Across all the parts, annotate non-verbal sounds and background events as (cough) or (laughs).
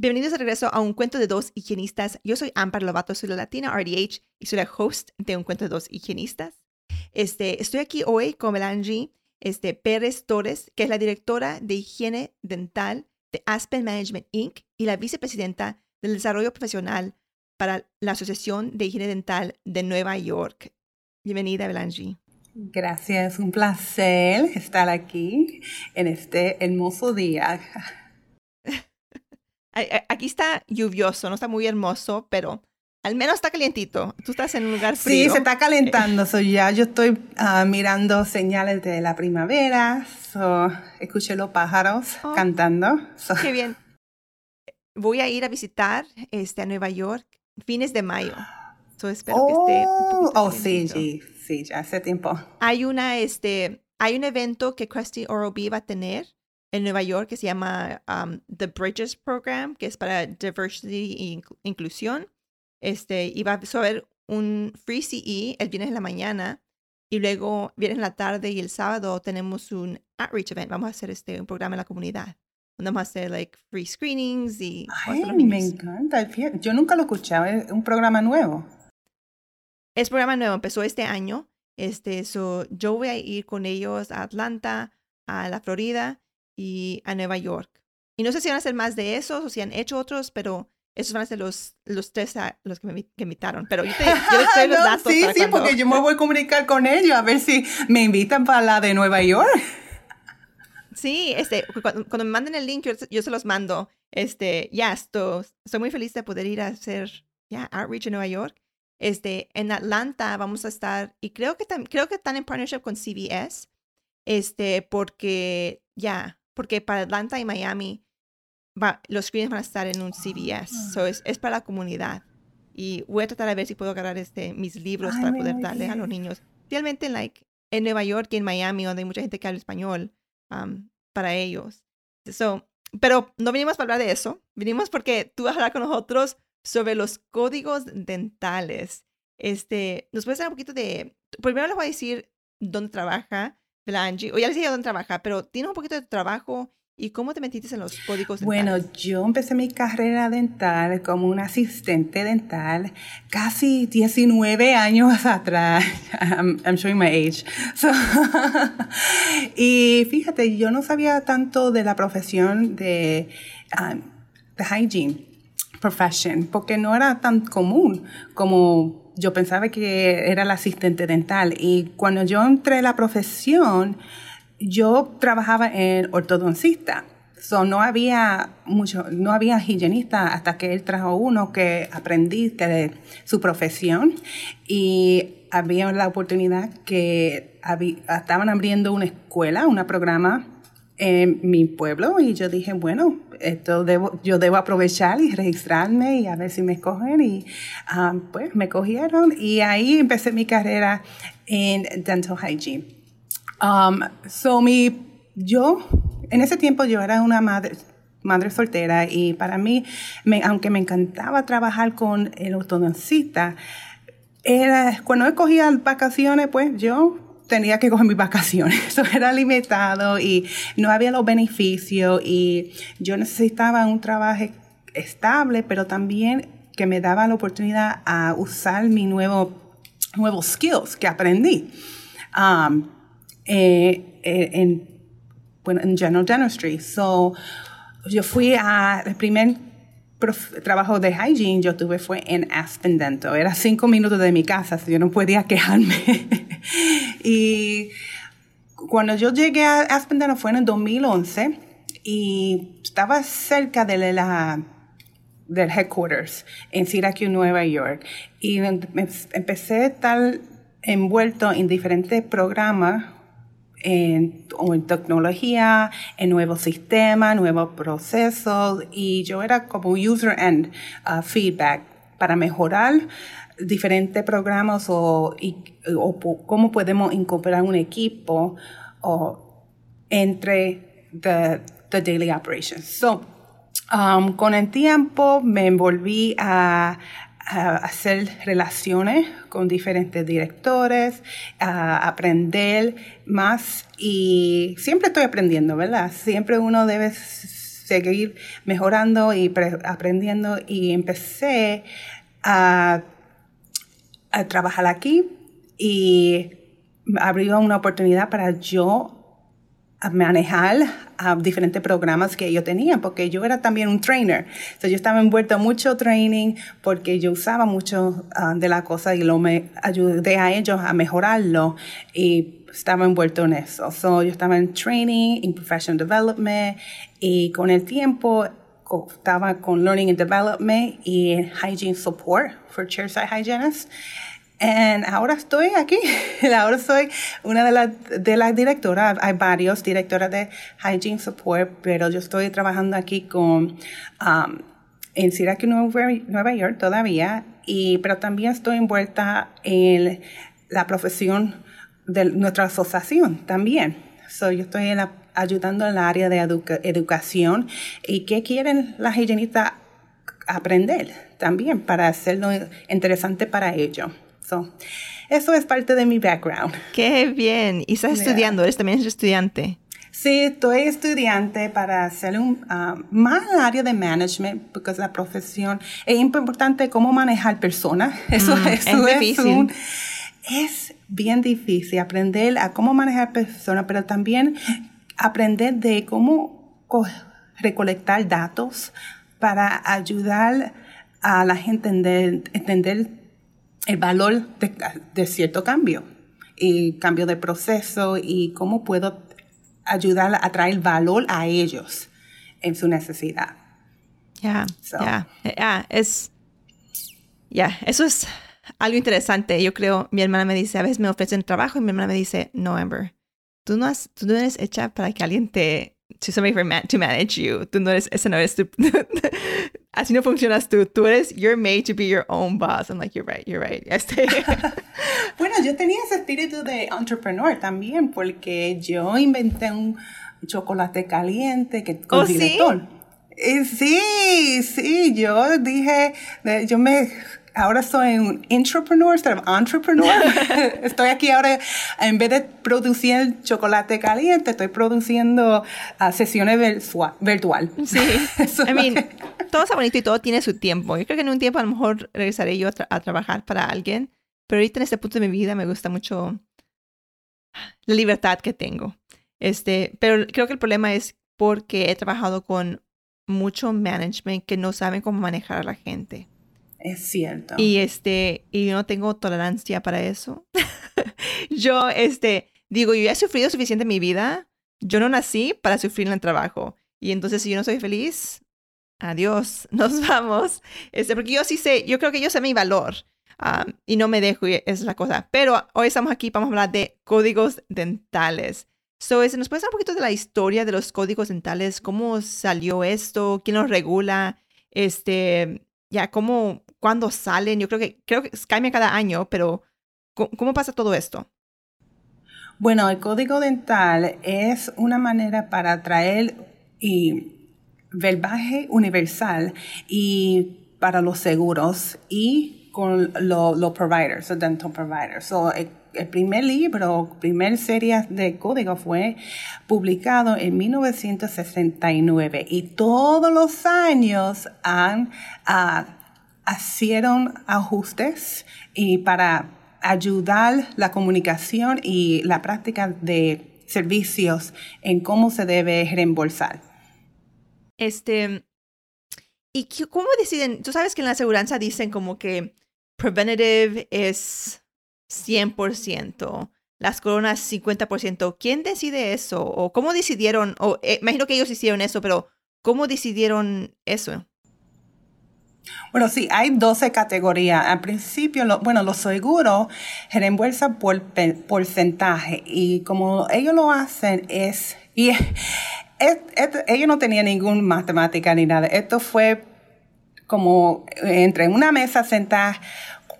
Bienvenidos de regreso a un cuento de dos higienistas. Yo soy Ampar Lovato, soy la Latina RDH y soy la host de un cuento de dos higienistas. Este, estoy aquí hoy con Melange este, Pérez Torres, que es la directora de higiene dental de Aspen Management Inc. y la vicepresidenta del desarrollo profesional para la Asociación de Higiene Dental de Nueva York. Bienvenida, Belangi. Gracias, un placer estar aquí en este hermoso día. Aquí está lluvioso, no está muy hermoso, pero al menos está calientito. Tú estás en un lugar frío. Sí, se está calentando. So ya yo estoy ah, mirando señales de la primavera. So, escuché los pájaros oh, cantando. Qué bien voy a ir a visitar este, a Nueva York fines de mayo. So espero que esté Oh, oh sí, sí, sí, ya hace tiempo. Hay una, este, hay un evento que Krusty Orobi va a tener en Nueva York que se llama um, The Bridges Program, que es para diversity e inclusión. Este, y va a haber un free CE el viernes en la mañana y luego viernes en la tarde y el sábado tenemos un outreach event. Vamos a hacer este, un programa en la comunidad vamos a hacer like free screenings y Ay, me encanta. Yo nunca lo escuchaba, es un programa nuevo. Es programa nuevo, empezó este año. Este, so, yo voy a ir con ellos a Atlanta, a la Florida y a Nueva York. Y no sé si van a hacer más de esos o si han hecho otros, pero esos van a ser los, los tres a, los que me invitaron. Pero yo, te, yo (laughs) los datos. sí, sí, porque yo me voy a comunicar con ellos a ver si me invitan para la de Nueva York. Sí, este, cuando, me manden el link, yo, se los mando. Este, ya, estoy, estoy muy feliz de poder ir a hacer, ya, outreach en Nueva York. Este, en Atlanta vamos a estar, y creo que, creo que están en partnership con CBS, este, porque, ya, porque para Atlanta y Miami, va, los screens van a estar en un CBS, so es, es para la comunidad. Y voy a tratar de ver si puedo agarrar este, mis libros para poder darle a los niños. Realmente, like, en Nueva York y en Miami, donde hay mucha gente que habla español, para ellos. So, pero no vinimos para hablar de eso, vinimos porque tú vas a hablar con nosotros sobre los códigos dentales. Este, ¿Nos puedes dar un poquito de... Primero les voy a decir dónde trabaja la Angie, o ya les dije dónde trabaja, pero tiene un poquito de trabajo ¿Y cómo te metiste en los códigos dentales? Bueno, yo empecé mi carrera dental como una asistente dental casi 19 años atrás. (laughs) I'm, showing my age. (laughs) y fíjate, yo no sabía tanto de la profesión de, um, de hygiene profession porque no era tan común como yo pensaba que era la asistente dental. Y cuando yo entré en la profesión, yo trabajaba en ortodoncista. So, no había mucho, no había higienista hasta que él trajo uno que aprendí de su profesión y había la oportunidad que estaban abriendo una escuela, un programa en mi pueblo y yo dije, bueno, esto debo, yo debo aprovechar y registrarme y a ver si me escogen y ah, pues me cogieron y ahí empecé mi carrera en dental hygiene. Um, so mi, yo, en ese tiempo yo era una madre, madre soltera y para mí, aunque me encantaba trabajar con el ortodoncista, era, cuando yo cogía vacaciones, pues yo tenía que coger mis vacaciones. (laughs) Eso era limitado y no había los beneficios y yo necesitaba un trabajo estable, pero también que me daba la oportunidad a usar mi nuevo, nuevos skills que aprendí. Um, eh, eh, en, bueno, en General Dentistry. So, yo fui a, el primer trabajo de hygiene yo tuve fue en Aspen Dental. Era cinco minutos de mi casa, yo no podía quejarme. (laughs) y cuando yo llegué a Aspen Dental fue en el 2011 y estaba cerca de la del headquarters en Syracuse, Nueva York. Y empecé a estar envuelto en diferentes programas en, tecnología, en nuevos sistemas, nuevos procesos, y yo era como user end uh, feedback para mejorar diferentes programas o, o, cómo podemos incorporar un equipo o, entre the, the daily operations. So, um, con el tiempo me envolví a, hacer relaciones con diferentes directores, a aprender más y siempre estoy aprendiendo, ¿verdad? Siempre uno debe seguir mejorando y aprendiendo y empecé a, a trabajar aquí y abrió una oportunidad para yo manejar a diferentes programas que yo tenía, porque yo era también un trainer. Entonces yo estaba envuelto en mucho training porque yo usaba mucho ah, de la cosa y lo me ayudé a ellos a mejorarlo y estaba envuelto en eso. So, yo estaba en training, en professional development y con el tiempo estaba con learning and development y hygiene support for chairside hygienists. Y ahora estoy aquí, (laughs) ahora soy una de las de las directoras, hay varios directoras de Hygiene Support, pero yo estoy trabajando aquí con, um, en Syracuse, Nueva York todavía, y, pero también estoy envuelta en la profesión de nuestra asociación también. So, yo estoy ayudando en el área de educación. Y qué quieren las higienistas aprender también para hacerlo interesante para ellos eso es parte de mi background. Qué bien. ¿Y estás estudiando? ¿Eres también estudiante? Sí, estoy estudiante para hacer un, uh, más área de management, porque la profesión es importante cómo manejar personas. (laughs) Eso, mm, es difícil. es bien difícil aprender a cómo manejar personas, pero también aprender de cómo recolectar datos para ayudar a la gente a entender, entender el valor de, cierto cambio y cambio de proceso y cómo puedo ayudar a traer valor a ellos en su necesidad. Ya, ya, es, ya, eso es algo interesante. Yo creo, mi hermana me dice, a veces me ofrecen trabajo y mi hermana me dice, no, Amber, tú no, has, tú no eres hecha para que alguien te, to somebody for man, to manage you. Tú no eres, esa no eres tu, (laughs) así no funcionas tú. Tú eres, you're made to be your own boss. I'm like, you're right, you're right. Este. (laughs) bueno, yo tenía ese espíritu de entrepreneur también, porque yo inventé un chocolate caliente que con ¿Oh. ¿sí? sí, sí, yo dije, yo me ahora soy un entrepreneur instead of entrepreneur. (laughs) estoy aquí ahora, en vez de producir chocolate caliente, estoy produciendo uh, sesiones virtual. Sí. (laughs) I mean, todo está bonito y todo tiene su tiempo. Yo creo que en un tiempo a lo mejor regresaré yo a, trabajar para alguien, pero ahorita en este punto de mi vida me gusta mucho la libertad que tengo. Este, pero creo que el problema es porque he trabajado con mucho management que no saben cómo manejar a la gente. Es cierto. Y este, y yo no tengo tolerancia para eso. (laughs) yo, este, digo, yo he sufrido suficiente en mi vida. Yo no nací para sufrir en el trabajo. Y entonces, si yo no soy feliz, adiós, (laughs) nos vamos. Este, porque yo sí sé, yo creo que yo sé mi valor. Um, y no me dejo, y es la cosa. Pero hoy estamos aquí, vamos a hablar de códigos dentales. So, este, ¿Nos puedes hablar un poquito de la historia de los códigos dentales? ¿Cómo salió esto? ¿Quién los regula? Este, ya, ¿cómo, cuándo salen. Yo creo que, creo que cambia cada año, pero ¿cómo, pasa todo esto? Bueno, el código dental es una manera para atraer y verbaje universal y para los seguros y con los providers, los dental providers. So, el, primer libro, primer serie de código fue publicado en 1969 y todos los años han uh, hicieron ajustes y para ayudar la comunicación y la práctica de servicios en cómo se debe reembolsar. Este, ¿y cómo deciden? Tú sabes que en la aseguranza dicen como que preventative es 100%, las coronas 50%. ¿Quién decide eso? ¿O cómo decidieron? O eh, imagino que ellos hicieron eso, pero ¿cómo decidieron eso? Bueno, sí, hay 12 categorías. Al principio, bueno, los seguros reembolsan por porcentaje y como ellos lo hacen es, y ellos no tenían ninguna matemática ni nada. Esto fue como entre una mesa sentada.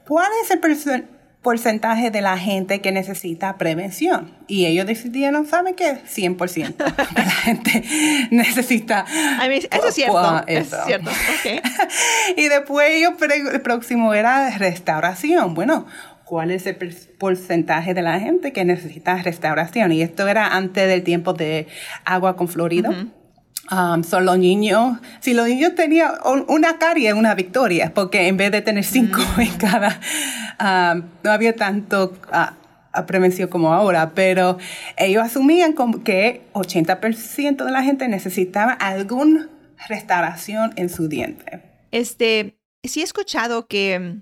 ¿Cuál es el porcentaje de la gente que necesita prevención. Y ellos decidieron, ¿saben qué? 100% de (laughs) (laughs) la gente necesita. eso es cierto. Eso. Es cierto. Okay. (laughs) y después ellos, el próximo era restauración. Bueno, ¿cuál es el porcentaje de la gente que necesita restauración? Y esto era antes del tiempo de agua con florido. Um, son los niños, si los niños tenían una carie, una victoria, porque en vez de tener cinco mm. en cada, um, no había tanto uh, prevención como ahora, pero ellos asumían como que 80% de la gente necesitaba alguna restauración en su diente. Este, sí he escuchado que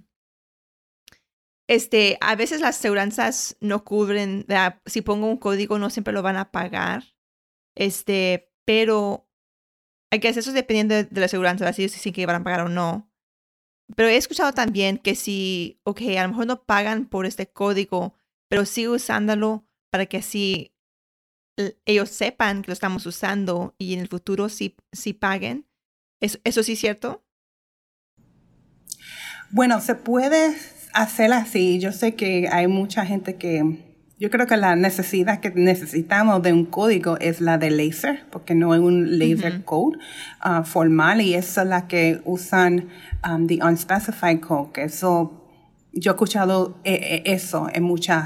este, a veces las aseguranzas no cubren, si pongo un código no siempre lo van a pagar, este, pero que hacer eso dependiendo de la aseguranza, si que van a pagar o no. Pero he escuchado también que si, ok, a lo mejor no pagan por este código, pero sigo usándolo para que así ellos sepan que lo estamos usando y en el futuro sí, sí paguen. ¿Eso, ¿Eso sí es cierto? Bueno, se puede hacer así. Yo sé que hay mucha gente que yo creo que la necesidad que necesitamos de un código es la de laser, porque no es un laser code uh, formal y esa es la que usan um, the unspecified code, que eso, yo he escuchado eh, eh, eso en muchos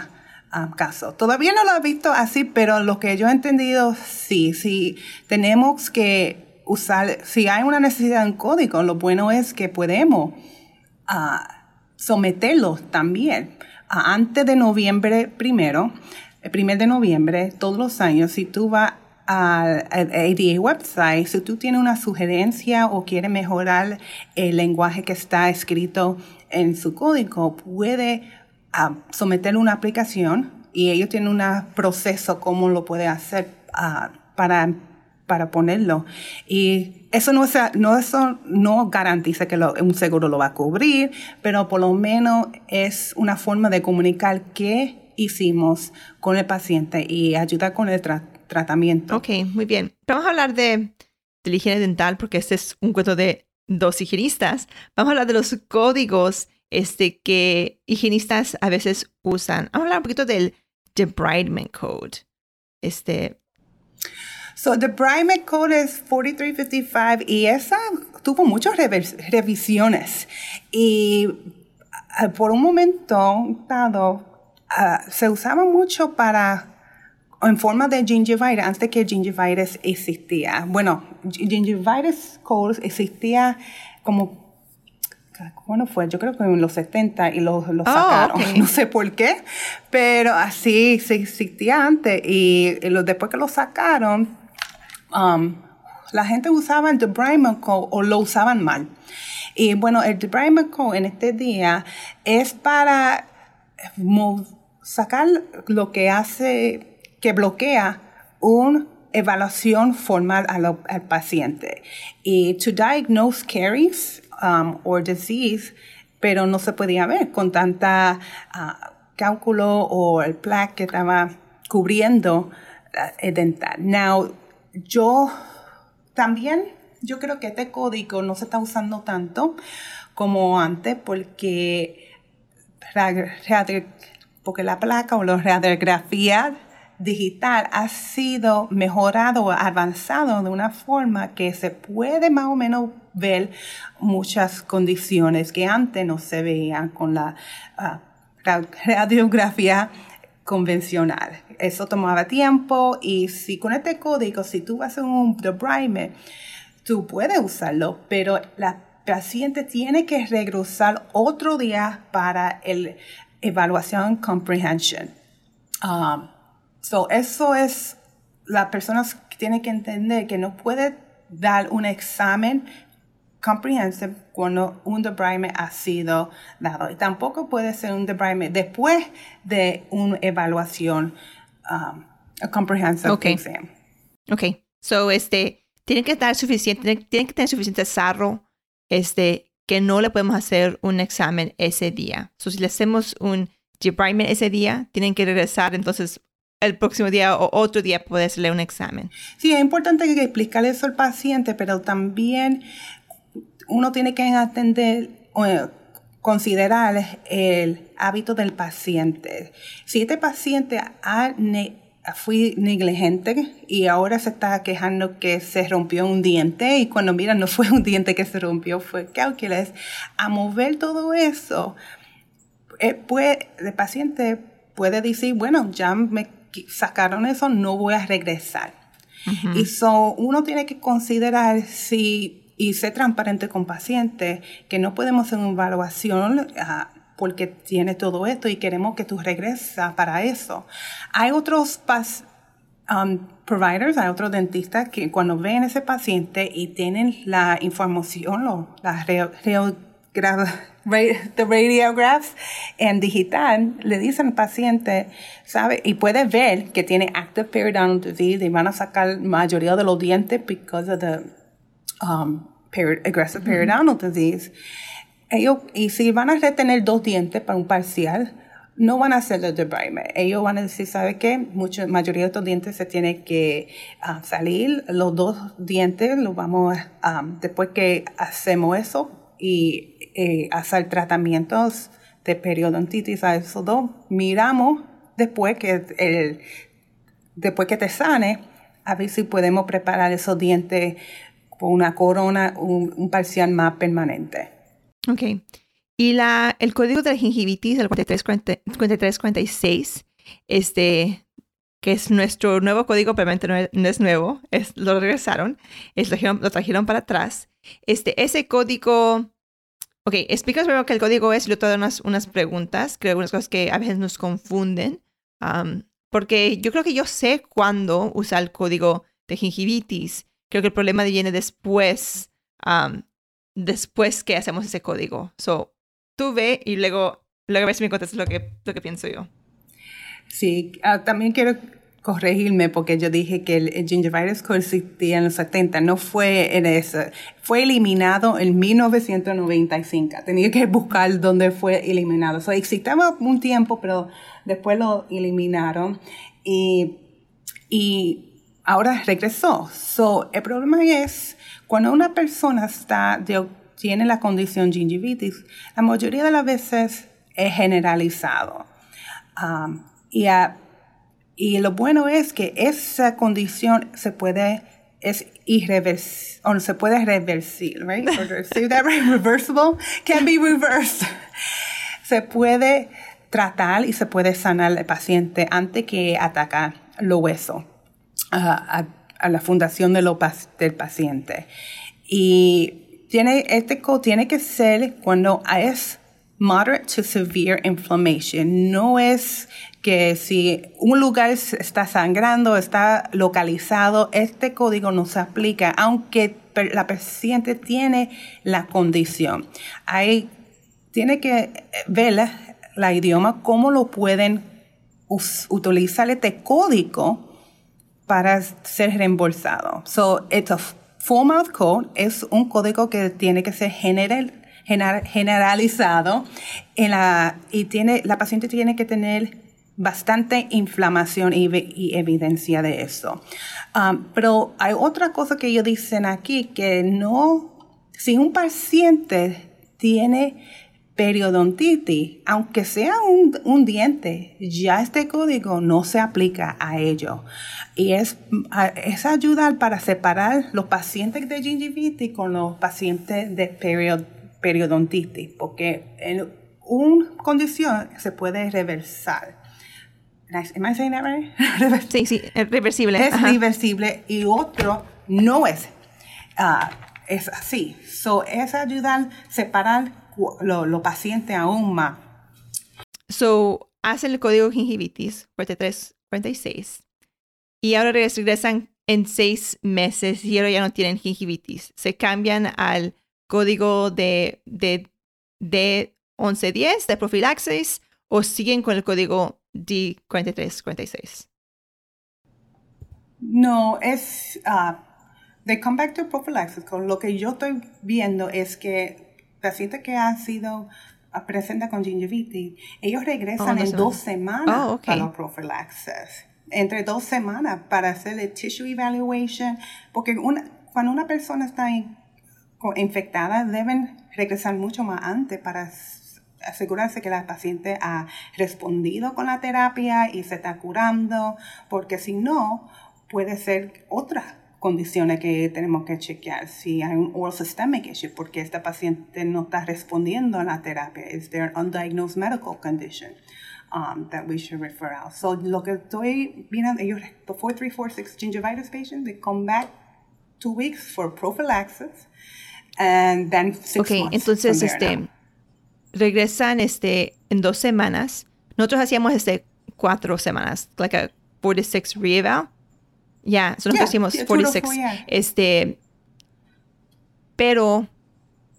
um, casos. Todavía no lo he visto así, pero lo que yo he entendido, sí, sí, tenemos que usar, si hay una necesidad de un código, lo bueno es que podemos uh, someterlo también antes de noviembre primero, el primer de noviembre, todos los años, si tú vas al ADA website, si tú tienes una sugerencia o quieres mejorar el lenguaje que está escrito en su código, puede ah, someter una aplicación y ellos tienen un proceso cómo lo puede hacer ah, para para ponerlo. Y eso no, eso no garantiza que un seguro lo va a cubrir, pero por lo menos es una forma de comunicar qué hicimos con el paciente y ayudar con el tratamiento. Ok, muy bien. Vamos a hablar de, de la higiene dental porque este es un cuento de dos higienistas. Vamos a hablar de los códigos este, que higienistas a veces usan. Vamos a hablar un poquito del debridement code. Este, So, the Primate Code es 4355 y esa tuvo muchas revisiones. Y ah, por un momento dado, ah, se usaba mucho para en forma de gingivitis, antes que gingivitis existía. Bueno, gingivitis code existía como ¿Cuándo fue? Yo creo que en los 70 y lo, lo oh, sacaron. (laughs) No sé por qué, pero así se existía antes y, y lo, después que lo sacaron, Um, la gente usaba el debridement code o lo usaban mal. Y bueno, el debridement code en este día es para sacar lo que hace, que bloquea una evaluación formal al, paciente. Y to diagnose caries um, or disease, pero no se podía ver con tanta uh, cálculo o el plaque que estaba cubriendo uh, el dental. Now, yo también, yo creo que este código no se está usando tanto como antes porque, porque la placa o la radiografía digital ha sido mejorado avanzado de una forma que se puede más o menos ver muchas condiciones que antes no se veían con la ah, radiografía convencional. Eso tomaba tiempo y si con este código, si tú vas a un debridement, tú puedes usarlo, pero la paciente tiene que regresar otro día para el evaluación comprehension. Um, so eso es, las personas tienen que entender que no puede dar un examen comprehensive cuando un debridement ha sido dado. Y tampoco puede ser un debridement después de una evaluación, um, a comprehensive exam. Ok. So, este, tienen que estar suficiente, tienen que tener suficiente sarro, este, que no le podemos hacer un examen ese día. So, si le hacemos un debridement ese día, tienen que regresar entonces el próximo día o otro día puede hacerle un examen. Sí, es importante que explicarle eso al paciente, pero también uno tiene que atender considerar el hábito del paciente. Si este paciente ha fui negligente y ahora se está quejando que se rompió un diente y cuando mira no fue un diente que se rompió, fue calculus. A mover todo eso, eh, puede, el paciente puede decir, bueno, ya me sacaron eso, no voy a regresar. Y so, uno tiene que considerar si, y ser transparente con paciente, que no podemos hacer una evaluación uh, porque tiene todo esto y queremos que tú regreses para eso. Hay otros um, providers, hay otros dentistas que cuando ven a ese paciente y tienen la información, lo, la radiographs en digital, le dicen al paciente, ¿sabe? Y puede ver que tiene active periodontal disease y van a sacar mayoría de los dientes because of the um, aggressive periodontal disease ellos, y si van a retener dos dientes para un parcial, no van a hacer el debridement. Ellos van a decir, ¿sabe qué? Mucha mayoría de estos dientes se tienen que ah, salir. Los dos dientes los vamos a, después que hacemos eso y eh, hacer tratamientos de periodontitis a esos dos, miramos después que el, después que te sane, a ver si podemos preparar esos dientes con una corona, un, un parcial más permanente. Ok. Y la, el código de la gingivitis, el 4346, este, que es nuestro nuevo código, obviamente no es, no es nuevo, es, lo regresaron, es, lo, trajeron, lo, trajeron, para atrás. Este, ese código, ok, explicas primero qué el código es y luego te doy unas, unas preguntas, creo algunas cosas que a veces nos confunden, um, porque yo creo que yo sé cuándo usar el código de gingivitis. Creo que el problema viene después um, después que hacemos ese código. So, tú ve y luego, luego ves si me contestas lo que, lo que pienso yo. Sí, uh, también quiero corregirme porque yo dije que el, gingivitis coexistía en los 70, no fue en eso, fue eliminado en 1995, tenía que buscar dónde fue eliminado. So, existaba un tiempo, pero después lo eliminaron y, y ahora regresó. So, el problema es cuando una persona está, tiene la condición gingivitis, la mayoría de las veces es generalizado. Um, y, y lo bueno es que esa condición se puede es irreversible, o se puede reversir, right? (laughs) Say that right? Reversible can be reversed. (laughs) Se puede tratar y se puede sanar al paciente antes que ataca los huesos. A la fundación de del paciente. Y tiene, este tiene que ser cuando es moderate to severe inflammation. No es que si un lugar está sangrando, está localizado, este código no se aplica, aunque la paciente tiene la condición. Hay, tiene que ver la, idioma, cómo lo pueden utilizar este código para ser reembolsado. So, it's a full mouth code, es un código que tiene que ser general, generalizado en la, y tiene, la paciente tiene que tener bastante inflamación y, evidencia de eso. Um, pero hay otra cosa que ellos dicen aquí, que no, si un paciente tiene periodontitis, aunque sea un, diente, ya este código no se aplica a ello. Y es, es ayudar para separar los pacientes de gingivitis con los pacientes de periodontitis, porque en una condición se puede reversar. Am I saying that right? (laughs) sí, sí, es reversible. Es reversible y otro no es. Uh, es así. So, es ayudar a separar los lo pacientes aún más. So, hacen el código gingivitis 4346 y ahora regresan en seis meses y ahora ya no tienen gingivitis. Se cambian al código de, de, de 1110 de profilaxis o siguen con el código D4346. No, es... Uh, de come back to prophylaxis. Con lo que yo estoy viendo es que pacientes que han sido ah, presenta con gingivitis, ellos regresan oh, en dos semanas oh, para los profilaxis. Entre dos semanas para hacer el tissue evaluation, porque una, cuando una persona está infectada deben regresar mucho más antes para asegurarse que la paciente ha respondido con la terapia y se está curando, porque si no, puede ser otra condiciones que tenemos que chequear. Si hay un oral systemic issue, porque esta paciente no está respondiendo a la terapia. Is there an undiagnosed medical condition um, that we should refer out? So, lo que estoy viendo, ellos, the 4346 gingivitis patient, they come back two weeks for prophylaxis and then six okay, entonces, este, regresan este, en dos semanas. Nosotros hacíamos este cuatro semanas, like a four to six reeval. Ya, yeah, nosotros hicimos 46. Este, pero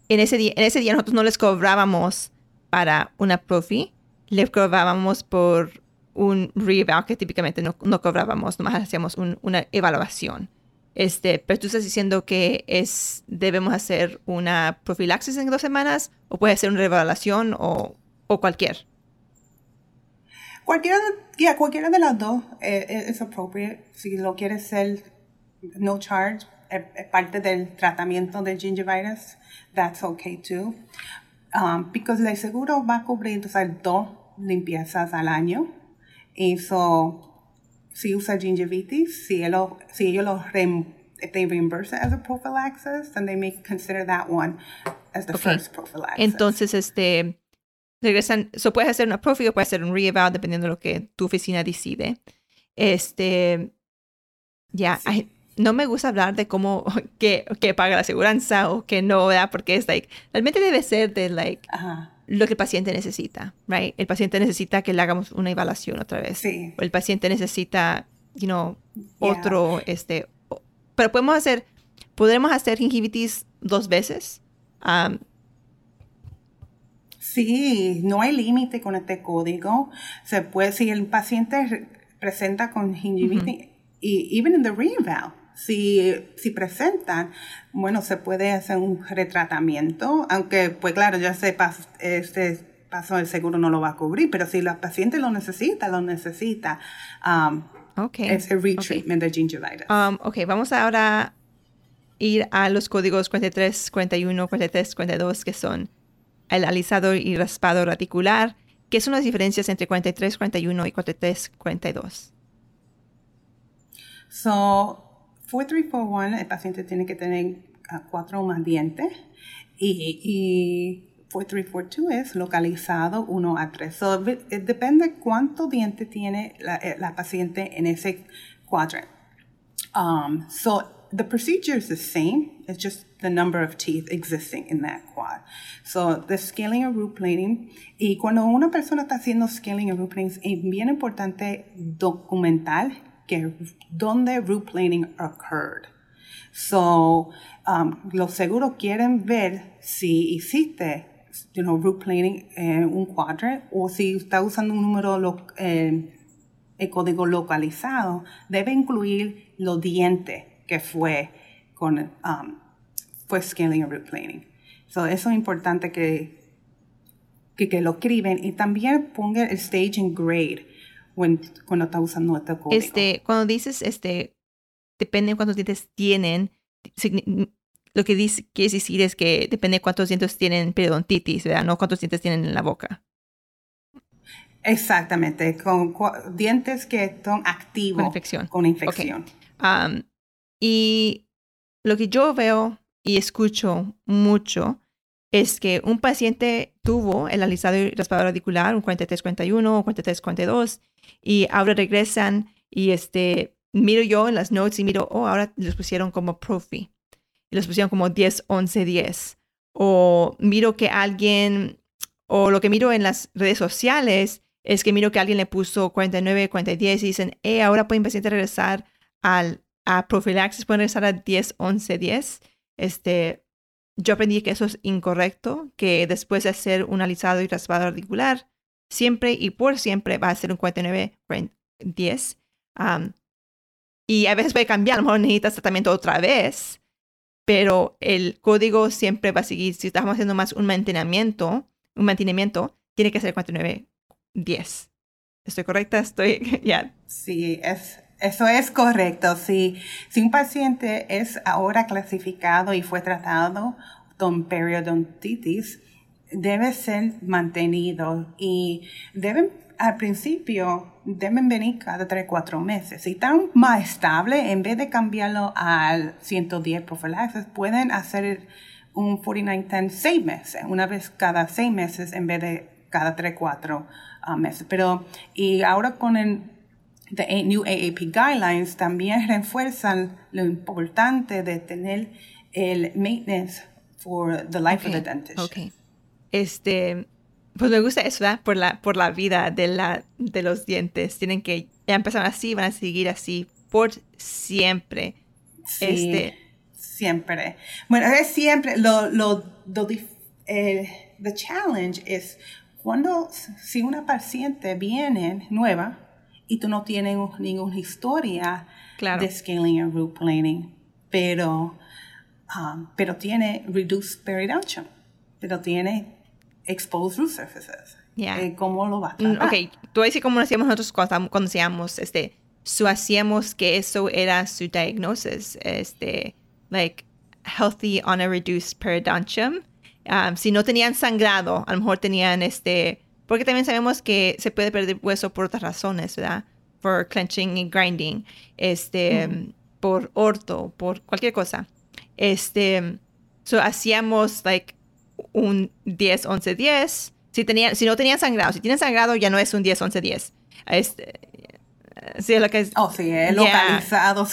en ese, día, en ese día nosotros no les cobrábamos para una profi, les cobrábamos por un reeval que típicamente no, no cobrábamos, nomás hacíamos una evaluación. Este, pero tú estás diciendo que es debemos hacer una profilaxis en dos semanas o puede ser una reevaluación o, o cualquier. Cualquiera, yeah, cualquiera de las dos eh, eh, es appropriate. Si lo quieres hacer no charge, es, parte del tratamiento de gingivitis, that's okay too. Um, because el seguro va a cubrir entonces, dos limpiezas al año. Y so, si usa gingivitis, si, ellos, si ellos lo if they reimburse it as a prophylaxis, then they may consider that one as the first prophylaxis. Entonces, este, regresan, so puedes hacer una profi o puedes hacer un reeval dependiendo de lo que tu oficina decide. Este, ya, no me gusta hablar de cómo, (laughs) que, que paga la aseguranza o que no, ¿verdad? Porque es like, realmente debe ser de like, lo que el paciente necesita, right? El paciente necesita que le hagamos una evaluación otra vez. Sí. O el paciente necesita, you know, otro, este, pero podemos hacer, podremos hacer gingivitis dos veces. Um, Sí, no hay límite con este código. Se puede, si el paciente presenta con gingivitis, y even in the reval, si, si presentan, bueno, se puede hacer un retratamiento, aunque, pues claro, ya sepa, este paso del seguro no lo va a cubrir, pero si la paciente lo necesita, lo necesita. Um, okay. Es el retreatment de gingivitis. Um, ok, vamos ahora a ir a los códigos 43, 41, 43, 42, que son el alisado y raspado radicular. ¿Qué son las diferencias entre 43, 41 y 43, 42? So, 4341, el paciente tiene que tener cuatro o más dientes y, y 4342 es localizado 1 a 3. So, depende cuánto diente tiene la, eh, paciente en ese cuadrante. Um, so, the procedure is the same. It's just the number of teeth existing in that quad. So the scaling and root planing. Y cuando una persona está haciendo scaling and root planing, es bien importante documentar que donde root planing occurred. So um, los seguros quieren ver si hiciste you know, root planing en un cuadro o si está usando un número lo, eh, código localizado, debe incluir los dientes que fue con um, fue scaling and root planing. So eso es importante que, que, que, lo escriben y también ponga el staging grade when, cuando está usando este código. Este, cuando dices, este, depende de cuántos dientes tienen, lo que dice, quieres decir es que depende de cuántos dientes tienen periodontitis, ¿verdad? No cuántos dientes tienen en la boca. Exactamente, con dientes que son activos con infección. Con infección. Um, y lo que yo veo y escucho mucho es que un paciente tuvo el alisado y raspado radicular, un 4341 o 4342, y ahora regresan y este, miro yo en las notes y miro, oh, ahora los pusieron como profi, y los pusieron como 10, 11, 10. O miro que alguien, o lo que miro en las redes sociales es que miro que alguien le puso 49, 40, 10 y dicen, eh, ahora puede el paciente regresar al a profilaxis pueden regresar a 10, 11, 10. Este, yo aprendí que eso es incorrecto, que después de hacer un alisado y raspado radicular, siempre y por siempre va a ser un 49, 10. y a veces puede cambiar, a lo mejor necesitas tratamiento otra vez, pero el código siempre va a seguir. Si estamos haciendo más un mantenimiento, un mantenimiento, tiene que ser 4910. ¿Estoy correcta? Estoy, (laughs) ya. Sí, es, eso es correcto. Si, si un paciente es ahora clasificado y fue tratado con periodontitis, debe ser mantenido y deben, al principio, deben venir cada 3, 4 meses. Si están más estable, en vez de cambiarlo al 110 profilaxis, pueden hacer un 4910 6 meses, una vez cada 6 meses en vez de cada 3, 4 uh, meses. Pero, y ahora con el the new AAP guidelines también refuerzan lo importante de tener el maintenance for the life of the dentist. Okay. Este, pues me gusta eso, ¿verdad? Por la, por la vida de, la, de los dientes. Tienen que, ya empezaron así, van a seguir así por siempre. Sí, este, siempre. Bueno, es siempre, lo, lo, lo eh, the challenge es cuando, si una paciente viene nueva y tú no tienes ninguna historia de scaling and root planing, pero, um, pero tiene reduced periodontium, pero tiene exposed root surfaces. Eh, ¿Cómo lo va a mm, tratar? Ok, tú decir cómo lo hacíamos nosotros cuando, cuando hacíamos, este, su hacíamos que eso era su diagnosis, este, like, healthy on a reduced periodontium. Um, si no tenían sangrado, a lo mejor tenían este, porque también sabemos que se puede perder hueso por otras razones, ¿verdad? Por clenching y grinding, este, mm. por orto, por cualquier cosa. Este, so hacíamos like un 10, 11, 10. Si, tenía, si no tenían sangrado, si tienen sangrado ya no es un 10, 11, 10. Este, sí, lo que es. Oh, sí, es localizado,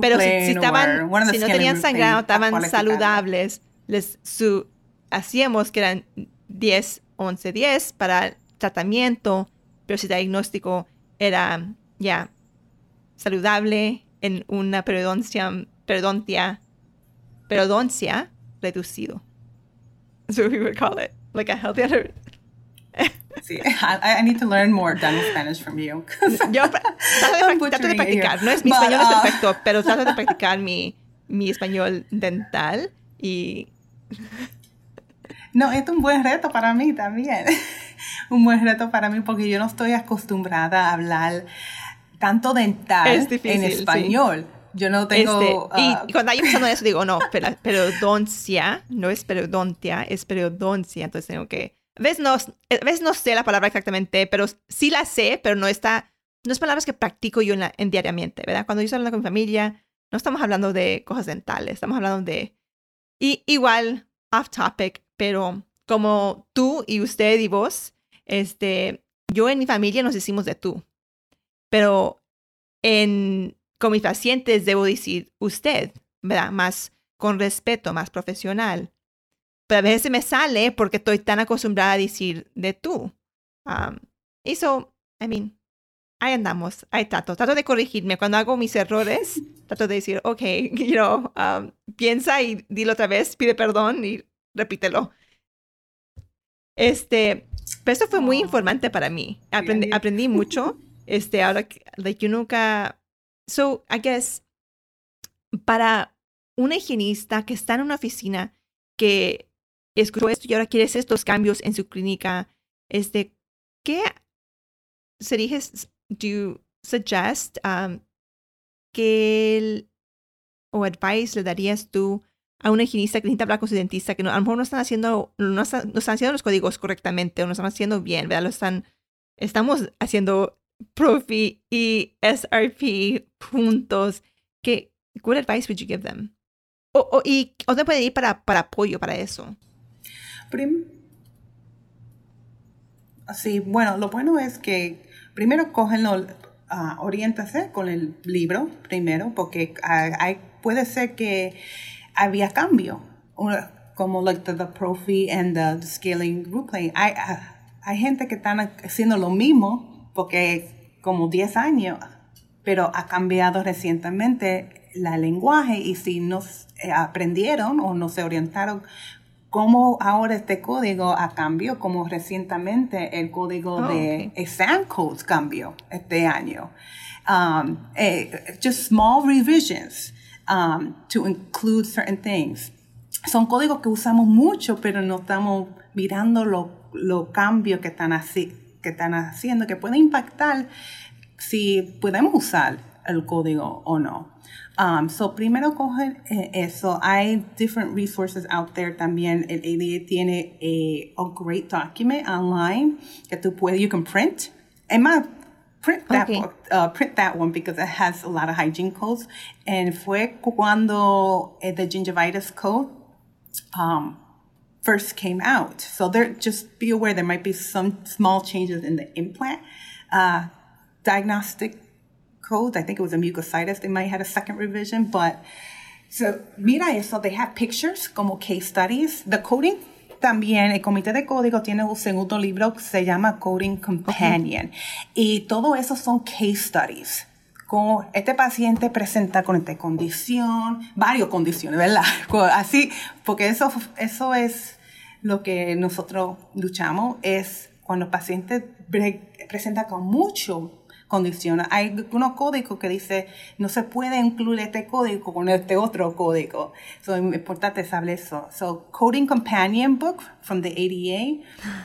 Pero si, si, estaban, si no tenían sangrado, estaban saludables, les, su, hacíamos que eran 10, 11, 10 para tratamiento, pero si diagnóstico era ya saludable en una periodoncia, periodontia, periodoncia reducido. That's what we would call it, like a healthy Sí, I, I, need to learn more dental Spanish from you. (laughs) Yo trato de, practicar, no es mi español es uh, perfecto, pero trato de practicar mi, mi español dental y... No, es un buen reto para mí también. (laughs) un buen reto para mí porque yo no estoy acostumbrada a hablar tanto dental en español. Yo no tengo... Este, y, ah, cuando hay pensando en eso digo, no, pero, periodoncia, no es periodontia, es periodoncia. Entonces tengo que... A veces, no, a veces no sé la palabra exactamente, pero sí la sé, pero no está... No es palabras que practico yo en, la, en diariamente, ¿verdad? Cuando yo estoy hablando con mi familia, no estamos hablando de cosas dentales, estamos hablando de... Y igual, off topic, pero como tú y usted y vos, este, yo en mi familia nos decimos de tú, pero en, con mis pacientes debo decir usted, ¿verdad? Más con respeto, más profesional. Pero a veces me sale porque estoy tan acostumbrada a decir de tú. Um, y so, I mean, ahí andamos, ahí trato, trato de corregirme. Cuando hago mis errores, (laughs) trato de decir, ok, you know, um, piensa y dilo otra vez, pide perdón y repítelo. Este, pero esto fue muy informante para mí. Aprendí, aprendí (laughs) mucho. Este, ahora, like, yo nunca. So, I guess, para un higienista que está en una oficina que escuchó esto y ahora quiere hacer estos cambios en su clínica, este, ¿qué sería, do you suggest um, que o advice le darías tú a una higienista que necesita hablar con su dentista, que no, a lo mejor no están haciendo, no están, haciendo los códigos correctamente o no están haciendo bien, ¿verdad? Lo están, estamos haciendo Profi y SRP juntos. ¿Qué, what advice would you give them? O, o, ¿Y dónde puede ir para, para apoyo para eso? sí, bueno, lo bueno es que primero cógenlo, uh, oriéntase con el libro primero, porque puede ser que había cambio, como like the, the Profi and the, scaling group ah, hay gente que están haciendo lo mismo porque como 10 años, pero ha cambiado recientemente la lenguaje y si no eh, aprendieron o no se orientaron cómo ahora este código ha cambiado, como recientemente el código oh, de exam codes cambió este año. Um, eh, just small revisions um, to include certain things. Son códigos que usamos mucho, pero no estamos mirando los lo cambios que están, así, que están haciendo, que pueden impactar si podemos usar el código o no. Um, so primero cogen eh, eso. Hay different resources out there también. El ADA tiene a, a great document online que tú puedes, you can print. Es más, print that Okay. book, uh, print that one because it has a lot of hygiene codes. And fue cuando eh, the gingivitis code um, first came out. So there, just be aware there might be some small changes in the implant. Uh, diagnostic codes, I think it was a mucositis, they might have a second revision, but so mira eso, they have pictures como case studies. The coding también, el comité de código tiene un segundo libro que se llama Coding Companion. Y todo eso son case studies. Como este paciente presenta con esta condición, varias condiciones, ¿verdad? (laughs) Así, porque eso, eso es lo que nosotros luchamos, es cuando el paciente presenta con mucho condición. Hay unos códigos que dice no se puede incluir este código con este otro código. So, es importante saber eso. So, Coding Companion Book from the ADA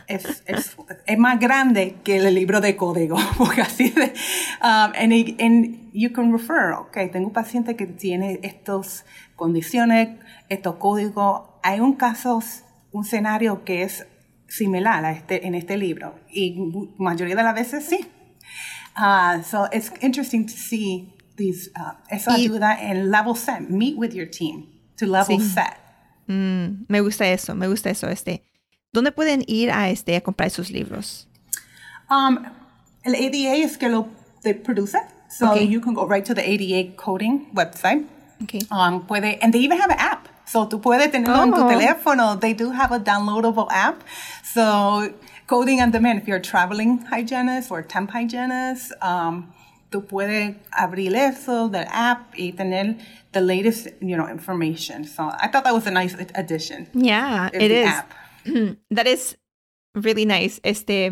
es, es, es más grande que el libro de código. (laughs) Porque así de, um, and, and you can refer, ok, tengo un paciente que tiene estas condiciones, estos códigos. Hay un caso, un escenario que es similar a este, en este libro. Y mayoría de las veces sí. Uh, so it's interesting to see these, uh, eso Y- ayuda en level set, meet with your team to level Sí. set. Mm, me gusta eso, me gusta eso. Este, ¿Dónde pueden ir a, este, a comprar sus libros? Um, el ADA es que lo they produce. So Okay. you can go right to the ADA coding website. Okay. Um, puede, and they even have an app. So tú puedes tenerlo en tu Oh. teléfono. They do have a downloadable app. So coding on demand, if you're a traveling hygienist or temp hygienist, um, tú puedes abrir eso del app y tener the latest, you know, information. So I thought that was a nice addition. Yeah, it the is. app. (clears throat) That is really nice. Este,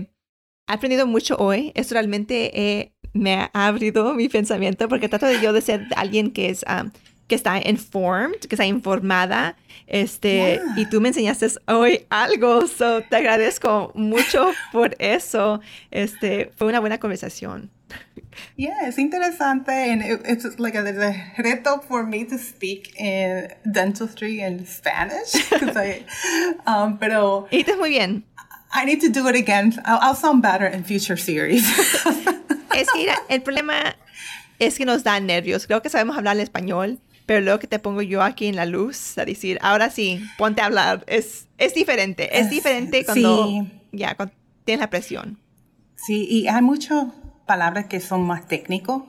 he aprendido mucho hoy. Esto realmente eh, me ha abrido mi pensamiento porque trato de yo de ser alguien que es um, que está informed, que está informada. Este, Yeah. y tú me enseñaste hoy algo, so te agradezco mucho por eso. Este, fue una buena conversación. Yeah, es interesante and it, it's like a, there's a reto for me to speak in dentistry in Spanish. (laughs) I, um, pero estás muy bien. I need to do it again. I'll, I'll sound better in future series. (laughs) Es que el problema es que nos da nervios. Creo que sabemos hablar el español, pero luego que te pongo yo aquí en la luz a decir, ahora sí, ponte a hablar. Es, es diferente. Es diferente cuando, sí. ya, cuando tienes la presión. sí, y hay muchas palabras que son más técnicos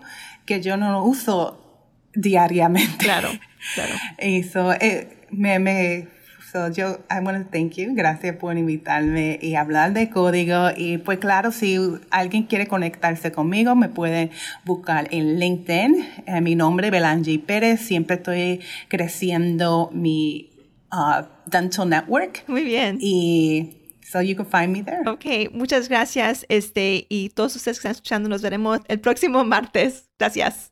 que yo no uso diariamente. Claro, claro. (laughs) Y so, eh, me, me, so yo, I want to thank you. Gracias por invitarme y hablar de código. Y pues claro, si alguien quiere conectarse conmigo, me pueden buscar en LinkedIn. Eh, mi nombre, Belangi Pérez. Siempre estoy creciendo mi uh, dental network. Muy bien. Y so you can find me there. Ok, muchas gracias. Este, y todos ustedes que están escuchando, nos veremos el próximo martes. Gracias.